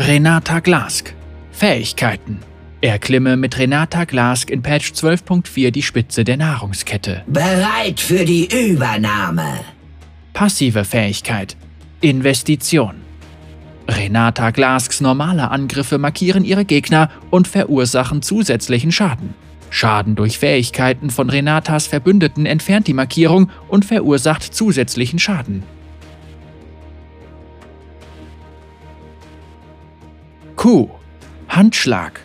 Renata Glask. Fähigkeiten. Erklimme mit Renata Glask in Patch 12.4 die Spitze der Nahrungskette. Bereit für die Übernahme. Passive Fähigkeit. Investition. Renata Glasks normale Angriffe markieren ihre Gegner und verursachen zusätzlichen Schaden. Schaden durch Fähigkeiten von Renatas Verbündeten entfernt die Markierung und verursacht zusätzlichen Schaden. Q. Handschlag.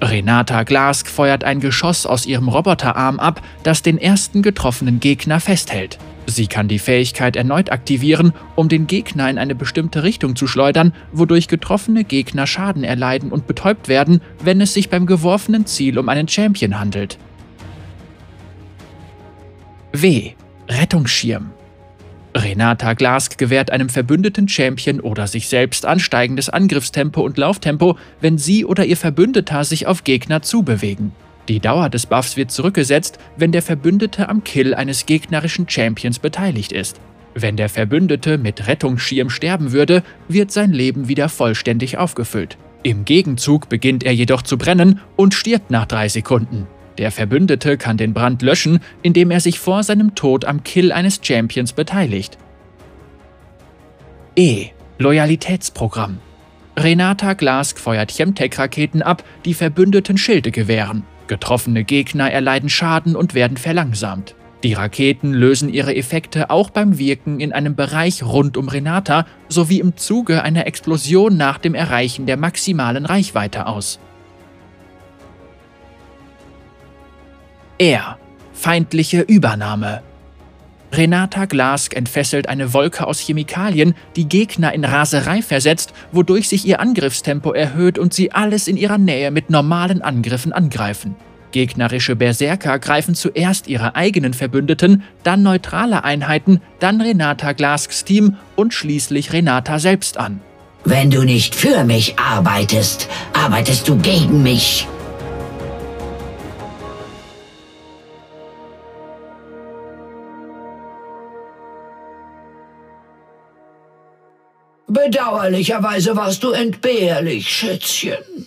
Renata Glask feuert ein Geschoss aus ihrem Roboterarm ab, das den ersten getroffenen Gegner festhält. Sie kann die Fähigkeit erneut aktivieren, um den Gegner in eine bestimmte Richtung zu schleudern, wodurch getroffene Gegner Schaden erleiden und betäubt werden, wenn es sich beim geworfenen Ziel um einen Champion handelt. W. Rettungsschirm. Renata Glask gewährt einem verbündeten Champion oder sich selbst ansteigendes Angriffstempo und Lauftempo, wenn sie oder ihr Verbündeter sich auf Gegner zubewegen. Die Dauer des Buffs wird zurückgesetzt, wenn der Verbündete am Kill eines gegnerischen Champions beteiligt ist. Wenn der Verbündete mit Rettungsschirm sterben würde, wird sein Leben wieder vollständig aufgefüllt. Im Gegenzug beginnt er jedoch zu brennen und stirbt nach drei Sekunden. Der Verbündete kann den Brand löschen, indem er sich vor seinem Tod am Kill eines Champions beteiligt. E. Loyalitätsprogramm. Renata Glask feuert Chemtech-Raketen ab, die Verbündeten Schilde gewähren. Getroffene Gegner erleiden Schaden und werden verlangsamt. Die Raketen lösen ihre Effekte auch beim Wirken in einem Bereich rund um Renata sowie im Zuge einer Explosion nach dem Erreichen der maximalen Reichweite aus. Er. Feindliche Übernahme. Renata Glask entfesselt eine Wolke aus Chemikalien, die Gegner in Raserei versetzt, wodurch sich ihr Angriffstempo erhöht und sie alles in ihrer Nähe mit normalen Angriffen angreifen. Gegnerische Berserker greifen zuerst ihre eigenen Verbündeten, dann neutrale Einheiten, dann Renata Glasks Team und schließlich Renata selbst an. Wenn du nicht für mich arbeitest, arbeitest du gegen mich. Bedauerlicherweise warst du entbehrlich, Schätzchen.